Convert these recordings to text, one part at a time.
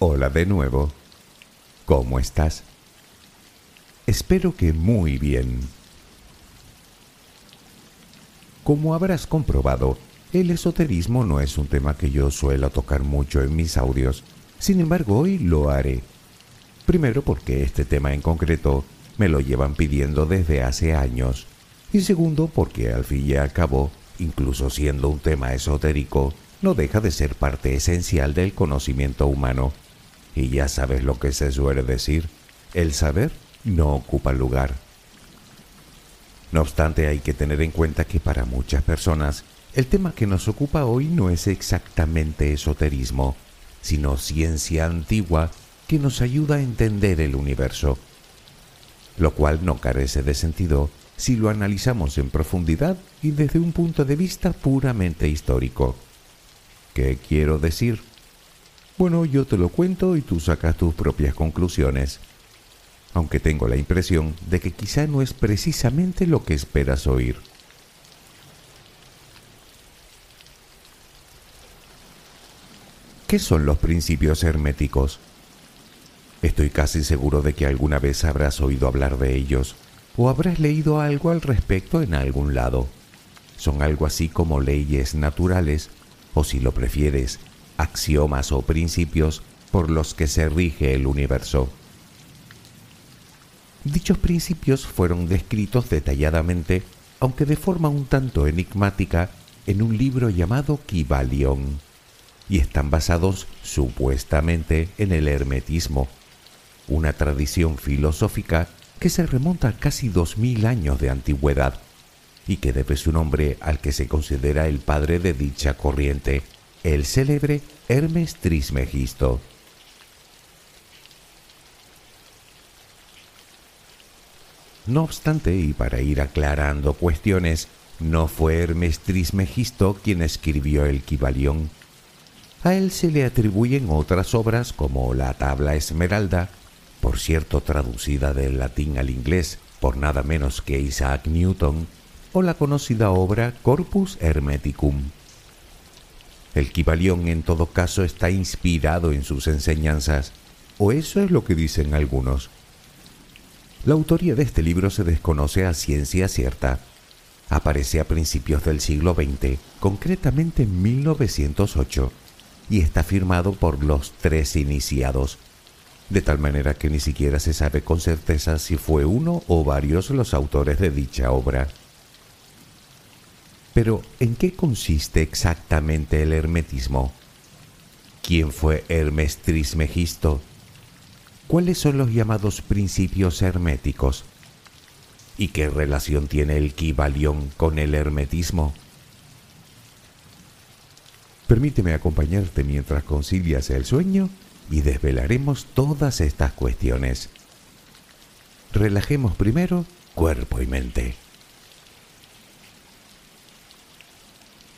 Hola de nuevo. ¿Cómo estás? Espero que muy bien. Como habrás comprobado, el esoterismo no es un tema que yo suelo tocar mucho en mis audios. Sin embargo, hoy lo haré. Primero porque este tema en concreto me lo llevan pidiendo desde hace años. Y segundo porque al fin y al cabo, incluso siendo un tema esotérico, no deja de ser parte esencial del conocimiento humano. Y ya sabes lo que se suele decir, el saber no ocupa lugar. No obstante, hay que tener en cuenta que para muchas personas el tema que nos ocupa hoy no es exactamente esoterismo, sino ciencia antigua que nos ayuda a entender el universo, lo cual no carece de sentido si lo analizamos en profundidad y desde un punto de vista puramente histórico. ¿Qué quiero decir? Bueno, yo te lo cuento y tú sacas tus propias conclusiones. Aunque tengo la impresión de que quizá no es precisamente lo que esperas oír. ¿Qué son los principios herméticos? Estoy casi seguro de que alguna vez habrás oído hablar de ellos o habrás leído algo al respecto en algún lado. Son algo así como leyes naturales o si lo prefieres, axiomas o principios por los que se rige el universo. Dichos principios fueron descritos detalladamente, aunque de forma un tanto enigmática, en un libro llamado Kybalion, y están basados supuestamente en el hermetismo, una tradición filosófica que se remonta a casi dos mil años de antigüedad y que debe su nombre al que se considera el padre de dicha corriente, el célebre Hermes Trismegisto. No obstante, y para ir aclarando cuestiones, no fue Hermes Trismegisto quien escribió el Kybalión. A él se le atribuyen otras obras como la Tabla Esmeralda, por cierto traducida del latín al inglés por nada menos que Isaac Newton, o la conocida obra Corpus Hermeticum. El Kybalión en todo caso está inspirado en sus enseñanzas, o eso es lo que dicen algunos. La autoría de este libro se desconoce a ciencia cierta. Aparece a principios del siglo XX, concretamente en 1908, y está firmado por los tres iniciados, de tal manera que ni siquiera se sabe con certeza si fue uno o varios los autores de dicha obra. Pero, ¿en qué consiste exactamente el hermetismo? ¿Quién fue Hermes Trismegisto? ¿Cuáles son los llamados principios herméticos? ¿Y qué relación tiene el Kybalión con el hermetismo? Permíteme acompañarte mientras concilias el sueño y desvelaremos todas estas cuestiones. Relajemos primero cuerpo y mente.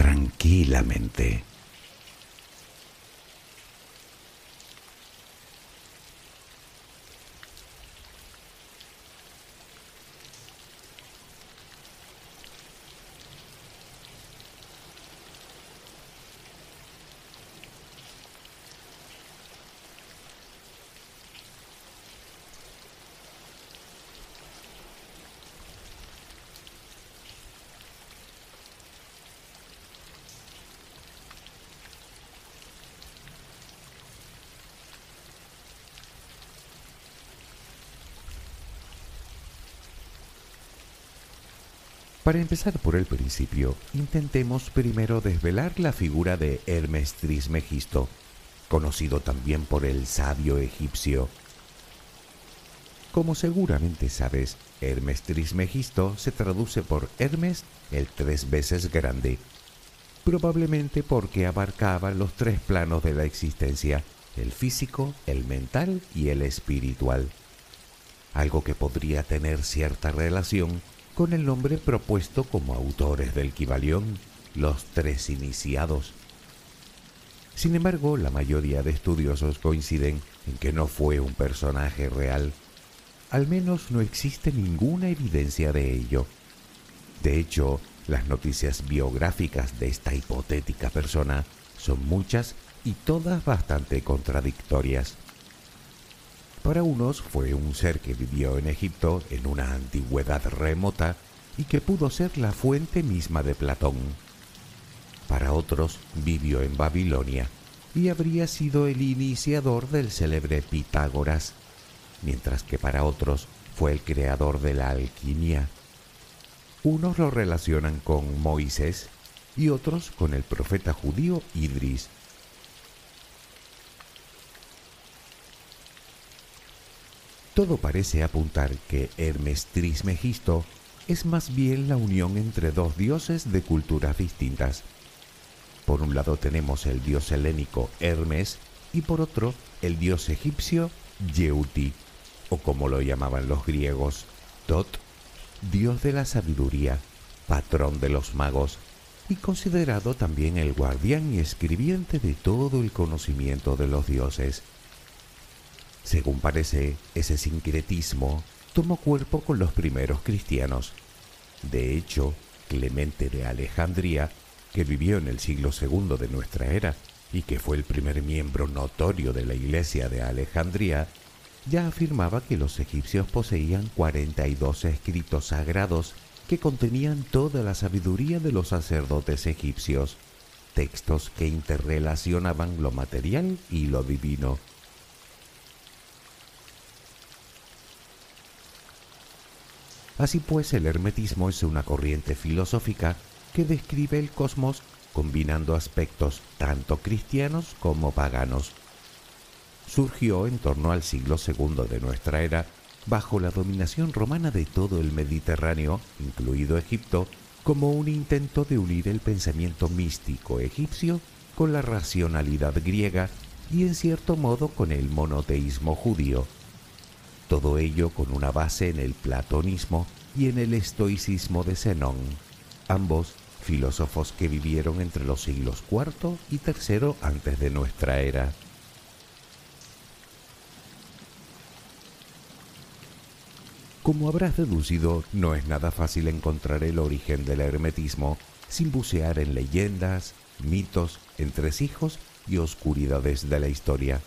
tranquilamente. Para empezar por el principio, intentemos primero desvelar la figura de Hermes Trismegisto, conocido también por el sabio egipcio. Como seguramente sabes, Hermes Trismegisto se traduce por Hermes el tres veces grande, probablemente porque abarcaba los tres planos de la existencia, el físico, el mental y el espiritual, algo que podría tener cierta relación con el nombre propuesto como autores del Kibalión, los tres iniciados. Sin embargo, la mayoría de estudiosos coinciden en que no fue un personaje real. Al menos no existe ninguna evidencia de ello. De hecho, las noticias biográficas de esta hipotética persona son muchas y todas bastante contradictorias. Para unos fue un ser que vivió en Egipto en una antigüedad remota y que pudo ser la fuente misma de Platón. Para otros vivió en Babilonia y habría sido el iniciador del célebre Pitágoras, mientras que para otros fue el creador de la alquimia. Unos lo relacionan con Moisés y otros con el profeta judío Idris. Todo parece apuntar que Hermes Trismegisto es más bien la unión entre dos dioses de culturas distintas. Por un lado tenemos el dios helénico Hermes y por otro el dios egipcio Yeuti, o como lo llamaban los griegos, Tot, dios de la sabiduría, patrón de los magos y considerado también el guardián y escribiente de todo el conocimiento de los dioses. Según parece, ese sincretismo tomó cuerpo con los primeros cristianos. De hecho, Clemente de Alejandría, que vivió en el siglo II de nuestra era y que fue el primer miembro notorio de la iglesia de Alejandría, ya afirmaba que los egipcios poseían 42 escritos sagrados que contenían toda la sabiduría de los sacerdotes egipcios, textos que interrelacionaban lo material y lo divino. Así pues, el hermetismo es una corriente filosófica que describe el cosmos combinando aspectos tanto cristianos como paganos. Surgió en torno al siglo II de nuestra era bajo la dominación romana de todo el Mediterráneo, incluido Egipto, como un intento de unir el pensamiento místico egipcio con la racionalidad griega y en cierto modo con el monoteísmo judío todo ello con una base en el platonismo y en el estoicismo de Zenón, ambos filósofos que vivieron entre los siglos IV y III antes de nuestra era. Como habrás deducido, no es nada fácil encontrar el origen del hermetismo sin bucear en leyendas, mitos, entresijos y oscuridades de la historia.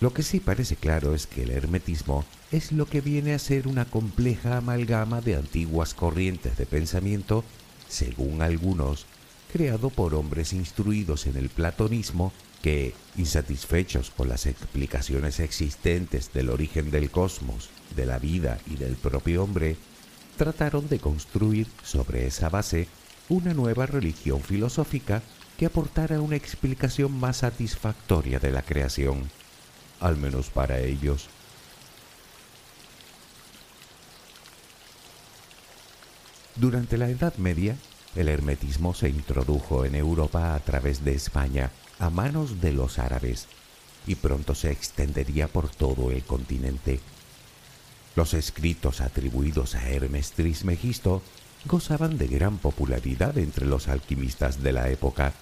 Lo que sí parece claro es que el hermetismo es lo que viene a ser una compleja amalgama de antiguas corrientes de pensamiento, según algunos, creado por hombres instruidos en el platonismo que, insatisfechos con las explicaciones existentes del origen del cosmos, de la vida y del propio hombre, trataron de construir sobre esa base una nueva religión filosófica que aportara una explicación más satisfactoria de la creación al menos para ellos. Durante la Edad Media, el hermetismo se introdujo en Europa a través de España a manos de los árabes y pronto se extendería por todo el continente. Los escritos atribuidos a Hermes Trismegisto gozaban de gran popularidad entre los alquimistas de la época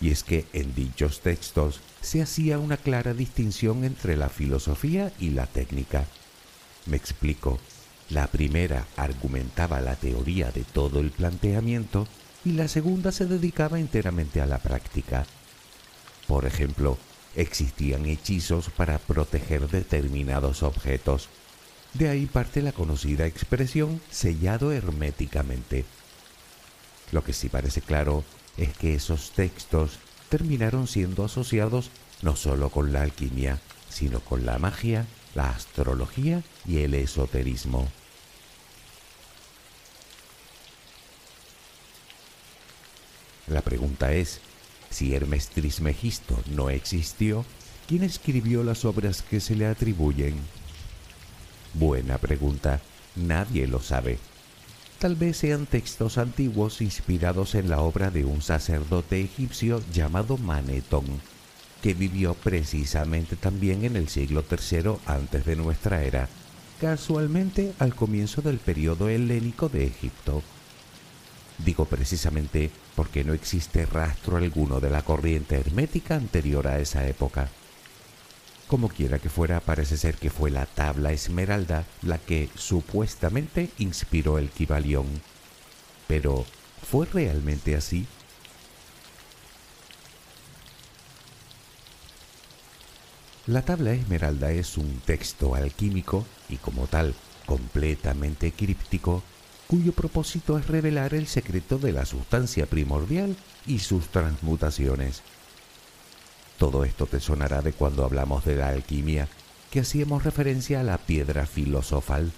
y es que en dichos textos se hacía una clara distinción entre la filosofía y la técnica. Me explico. La primera argumentaba la teoría de todo el planteamiento y la segunda se dedicaba enteramente a la práctica. Por ejemplo, existían hechizos para proteger determinados objetos. De ahí parte la conocida expresión sellado herméticamente. Lo que sí parece claro es que esos textos terminaron siendo asociados no solo con la alquimia, sino con la magia, la astrología y el esoterismo. La pregunta es, si Hermes Trismegisto no existió, ¿quién escribió las obras que se le atribuyen? Buena pregunta, nadie lo sabe. Tal vez sean textos antiguos inspirados en la obra de un sacerdote egipcio llamado Manetón, que vivió precisamente también en el siglo III antes de nuestra era, casualmente al comienzo del periodo helénico de Egipto. Digo precisamente porque no existe rastro alguno de la corriente hermética anterior a esa época. Como quiera que fuera, parece ser que fue la tabla esmeralda la que supuestamente inspiró el Kibalión. Pero, ¿fue realmente así? La tabla esmeralda es un texto alquímico y como tal completamente críptico, cuyo propósito es revelar el secreto de la sustancia primordial y sus transmutaciones. Todo esto te sonará de cuando hablamos de la alquimia, que hacíamos referencia a la piedra filosofal,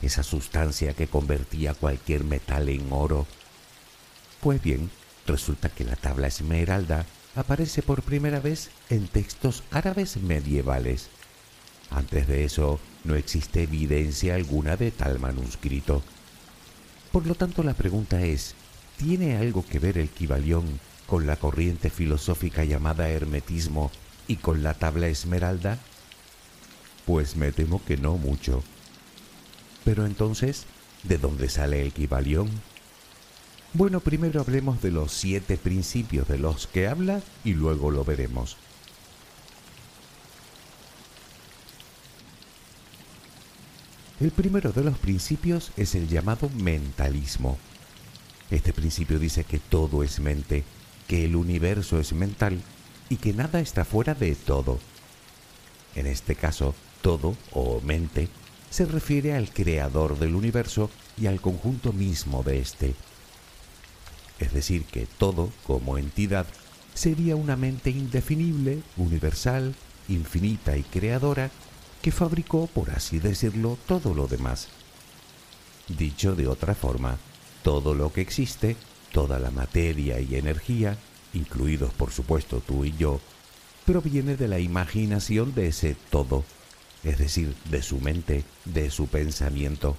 esa sustancia que convertía cualquier metal en oro. Pues bien, resulta que la tabla esmeralda aparece por primera vez en textos árabes medievales. Antes de eso, no existe evidencia alguna de tal manuscrito. Por lo tanto, la pregunta es, ¿tiene algo que ver el Kibalión con la corriente filosófica llamada hermetismo y con la tabla esmeralda? Pues me temo que no mucho. Pero entonces, ¿de dónde sale el Kibalión? Bueno, primero hablemos de los siete principios de los que habla y luego lo veremos. El primero de los principios es el llamado mentalismo. Este principio dice que todo es mente que el universo es mental y que nada está fuera de todo. En este caso, todo o mente se refiere al creador del universo y al conjunto mismo de éste. Es decir, que todo, como entidad, sería una mente indefinible, universal, infinita y creadora que fabricó, por así decirlo, todo lo demás. Dicho de otra forma, todo lo que existe Toda la materia y energía, incluidos por supuesto tú y yo, proviene de la imaginación de ese todo, es decir, de su mente, de su pensamiento.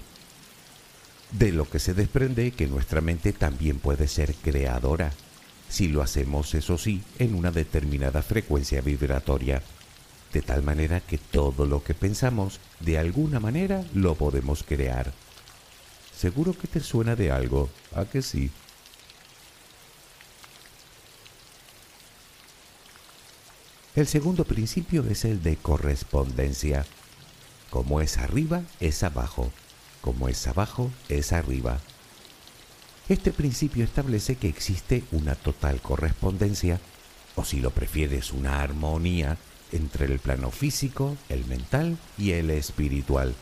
De lo que se desprende que nuestra mente también puede ser creadora, si lo hacemos, eso sí, en una determinada frecuencia vibratoria, de tal manera que todo lo que pensamos, de alguna manera, lo podemos crear. Seguro que te suena de algo, ¿a que sí? El segundo principio es el de correspondencia. como es arriba, es abajo, como es abajo, es arriba. Este principio establece que existe una total correspondencia, o si lo prefieres, una armonía entre el plano físico, el mental y el espiritual.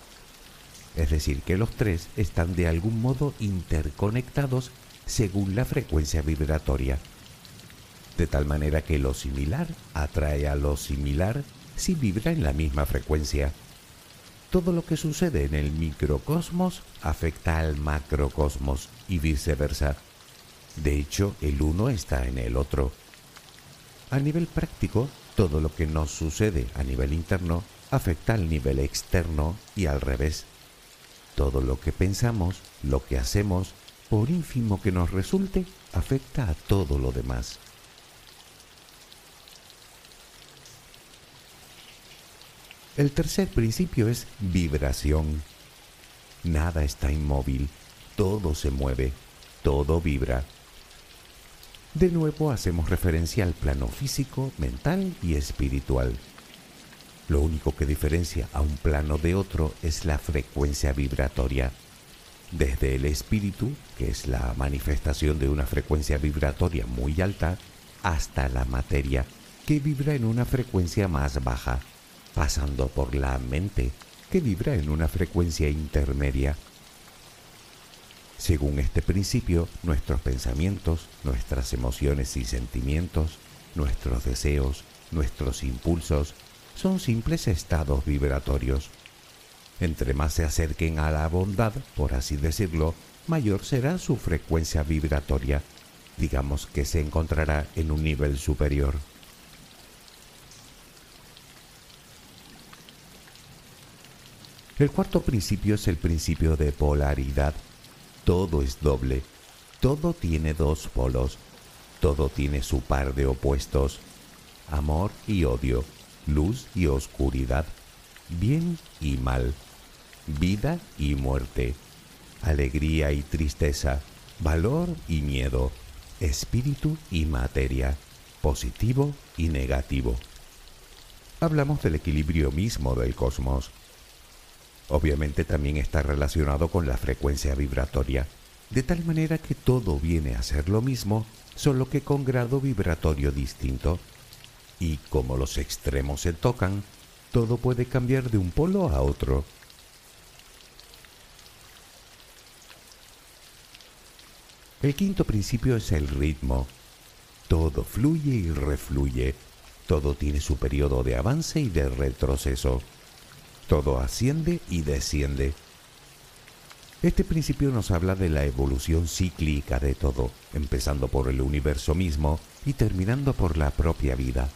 Es decir, que los tres están de algún modo interconectados según la frecuencia vibratoria. De tal manera que lo similar atrae a lo similar si vibra en la misma frecuencia. Todo lo que sucede en el microcosmos afecta al macrocosmos y viceversa. De hecho, el uno está en el otro. A nivel práctico, todo lo que nos sucede a nivel interno afecta al nivel externo y al revés. Todo lo que pensamos, lo que hacemos, por ínfimo que nos resulte, afecta a todo lo demás. El tercer principio es vibración. Nada está inmóvil, todo se mueve, todo vibra. De nuevo hacemos referencia al plano físico, mental y espiritual. Lo único que diferencia a un plano de otro es la frecuencia vibratoria. Desde el espíritu, que es la manifestación de una frecuencia vibratoria muy alta, hasta la materia, que vibra en una frecuencia más baja, pasando por la mente, que vibra en una frecuencia intermedia. Según este principio, nuestros pensamientos, nuestras emociones y sentimientos, nuestros deseos, nuestros impulsos, son simples estados vibratorios. Entre más se acerquen a la bondad, por así decirlo, mayor será su frecuencia vibratoria. Digamos que se encontrará en un nivel superior. El cuarto principio es el principio de polaridad todo es doble, todo tiene dos polos, todo tiene su par de opuestos, amor y odio, luz y oscuridad, bien y mal, vida y muerte, alegría y tristeza, valor y miedo, espíritu y materia, positivo y negativo. Hablamos del equilibrio mismo del cosmos. Obviamente también está relacionado con la frecuencia vibratoria, de tal manera que todo viene a ser lo mismo, solo que con grado vibratorio distinto. Y como los extremos se tocan, todo puede cambiar de un polo a otro. El quinto principio es el ritmo. Todo fluye y refluye. Todo tiene su periodo de avance y de retroceso. Todo asciende y desciende. Este principio nos habla de la evolución cíclica de todo, empezando por el universo mismo y terminando por la propia vida.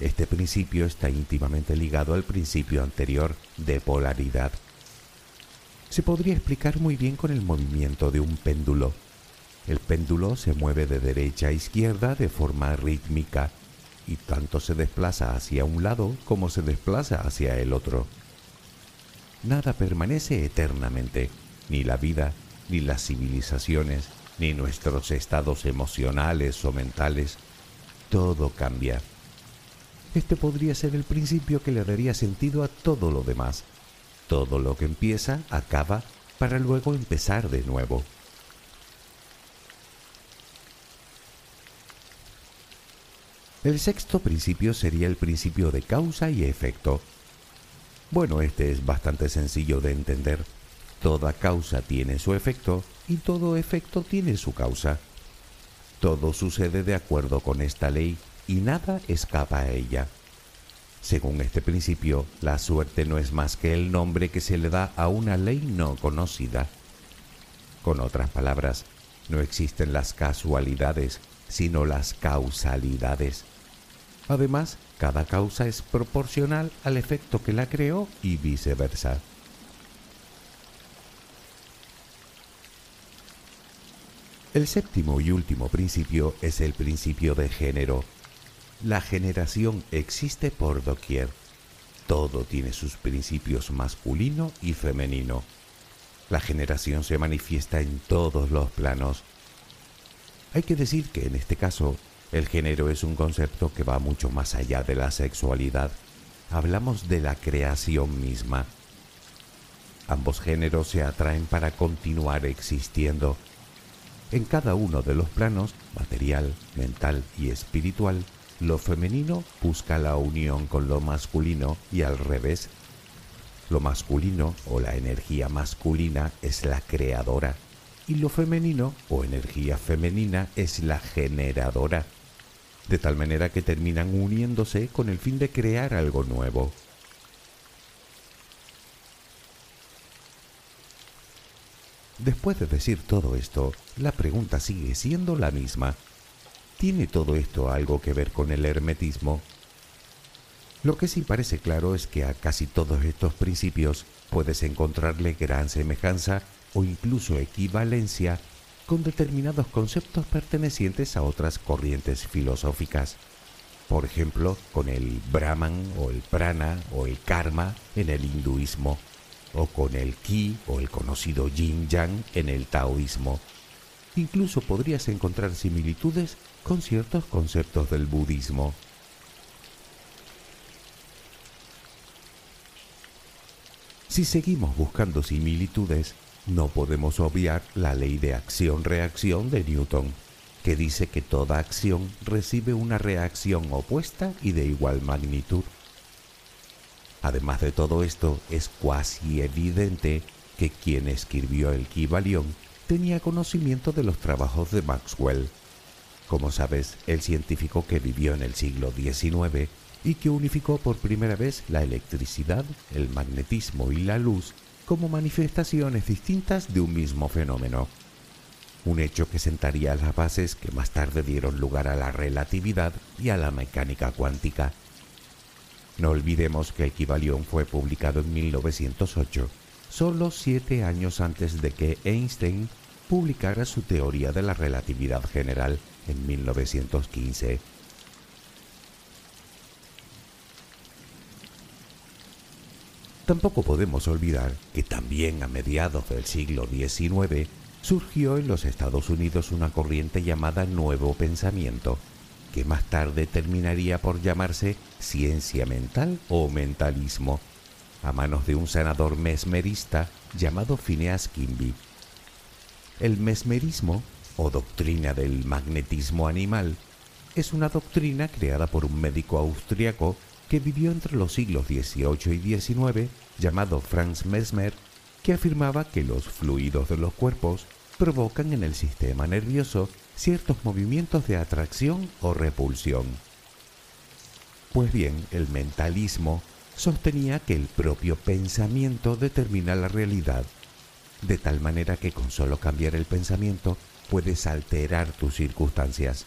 Este principio está íntimamente ligado al principio anterior de polaridad. Se podría explicar muy bien con el movimiento de un péndulo. El péndulo se mueve de derecha a izquierda de forma rítmica y tanto se desplaza hacia un lado como se desplaza hacia el otro. Nada permanece eternamente, ni la vida, ni las civilizaciones, ni nuestros estados emocionales o mentales. Todo cambia. Este podría ser el principio que le daría sentido a todo lo demás. Todo lo que empieza acaba para luego empezar de nuevo. El sexto principio sería el principio de causa y efecto. Bueno, este es bastante sencillo de entender. Toda causa tiene su efecto y todo efecto tiene su causa. Todo sucede de acuerdo con esta ley y nada escapa a ella. Según este principio, la suerte no es más que el nombre que se le da a una ley no conocida. Con otras palabras, no existen las casualidades, sino las causalidades. Además, cada causa es proporcional al efecto que la creó y viceversa. El séptimo y último principio es el principio de género. La generación existe por doquier. Todo tiene sus principios masculino y femenino. La generación se manifiesta en todos los planos. Hay que decir que en este caso el género es un concepto que va mucho más allá de la sexualidad. hablamos de la creación misma. Ambos géneros se atraen para continuar existiendo. En cada uno de los planos, material, mental y espiritual, lo femenino busca la unión con lo masculino y al revés. Lo masculino o la energía masculina es la creadora y lo femenino o energía femenina es la generadora, de tal manera que terminan uniéndose con el fin de crear algo nuevo. Después de decir todo esto, la pregunta sigue siendo la misma. ¿Tiene todo esto algo que ver con el hermetismo? Lo que sí parece claro es que a casi todos estos principios puedes encontrarle gran semejanza o incluso equivalencia con determinados conceptos pertenecientes a otras corrientes filosóficas. Por ejemplo, con el Brahman o el Prana o el Karma en el hinduismo, o con el Ki o el conocido Yin Yang en el taoísmo. Incluso podrías encontrar similitudes con ciertos conceptos del budismo. Si seguimos buscando similitudes, no podemos obviar la ley de acción-reacción de Newton, que dice que toda acción recibe una reacción opuesta y de igual magnitud. Además de todo esto, es cuasi evidente que quien escribió el Kybalion tenía conocimiento de los trabajos de Maxwell. Como sabes, el científico que vivió en el siglo XIX y que unificó por primera vez la electricidad, el magnetismo y la luz como manifestaciones distintas de un mismo fenómeno. Un hecho que sentaría las bases que más tarde dieron lugar a la relatividad y a la mecánica cuántica. No olvidemos que el Kybalion fue publicado en 1908, solo siete años antes de que Einstein publicara su teoría de la relatividad general en 1915. Tampoco podemos olvidar que también a mediados del siglo XIX surgió en los Estados Unidos una corriente llamada Nuevo Pensamiento, que más tarde terminaría por llamarse ciencia mental o mentalismo, a manos de un senador mesmerista llamado Phineas Kimby. El mesmerismo, o doctrina del magnetismo animal, es una doctrina creada por un médico austriaco que vivió entre los siglos XVIII y XIX, llamado Franz Mesmer, que afirmaba que los fluidos de los cuerpos provocan en el sistema nervioso ciertos movimientos de atracción o repulsión. Pues bien, el mentalismo sostenía que el propio pensamiento determina la realidad, de tal manera que con solo cambiar el pensamiento puedes alterar tus circunstancias.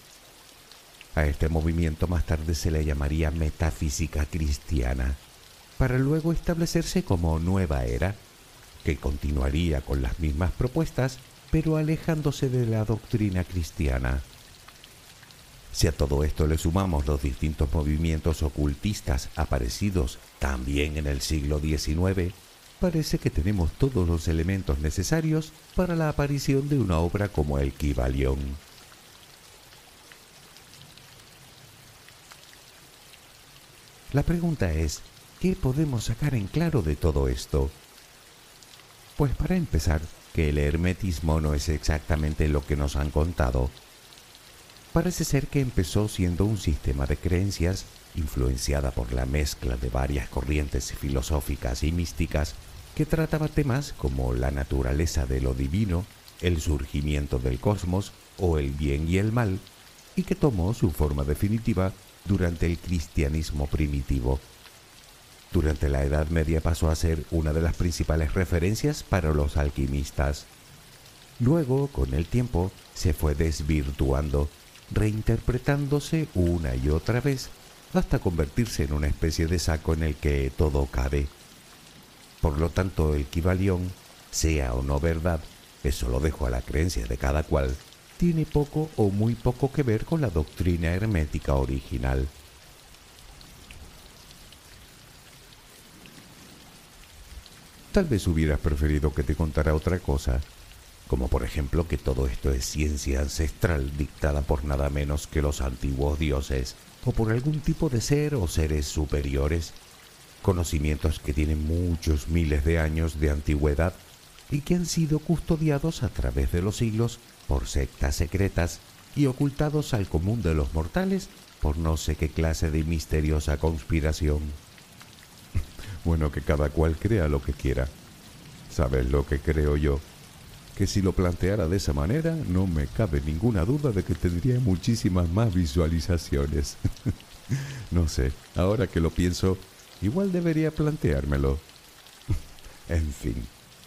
A este movimiento más tarde se le llamaría metafísica cristiana, para luego establecerse como nueva era, que continuaría con las mismas propuestas, pero alejándose de la doctrina cristiana. Si a todo esto le sumamos los distintos movimientos ocultistas aparecidos también en el siglo XIX, parece que tenemos todos los elementos necesarios para la aparición de una obra como el Kybalion. La pregunta es, ¿qué podemos sacar en claro de todo esto? Pues para empezar, que el hermetismo no es exactamente lo que nos han contado. Parece ser que empezó siendo un sistema de creencias influenciada por la mezcla de varias corrientes filosóficas y místicas que trataba temas como la naturaleza de lo divino, el surgimiento del cosmos o el bien y el mal, y que tomó su forma definitiva durante el cristianismo primitivo. Durante la Edad Media pasó a ser una de las principales referencias para los alquimistas. Luego, con el tiempo, se fue desvirtuando, reinterpretándose una y otra vez, hasta convertirse en una especie de saco en el que todo cabe. Por lo tanto, el Kibalión, sea o no verdad, eso lo dejo a la creencia de cada cual, tiene poco o muy poco que ver con la doctrina hermética original. Tal vez hubieras preferido que te contara otra cosa, como por ejemplo que todo esto es ciencia ancestral dictada por nada menos que los antiguos dioses, o por algún tipo de ser o seres superiores, conocimientos que tienen muchos miles de años de antigüedad y que han sido custodiados a través de los siglos por sectas secretas y ocultados al común de los mortales por no sé qué clase de misteriosa conspiración. Bueno, que cada cual crea lo que quiera. ¿Sabes lo que creo yo? Que si lo planteara de esa manera, no me cabe ninguna duda de que tendría muchísimas más visualizaciones. no sé, ahora que lo pienso, igual debería planteármelo. en fin,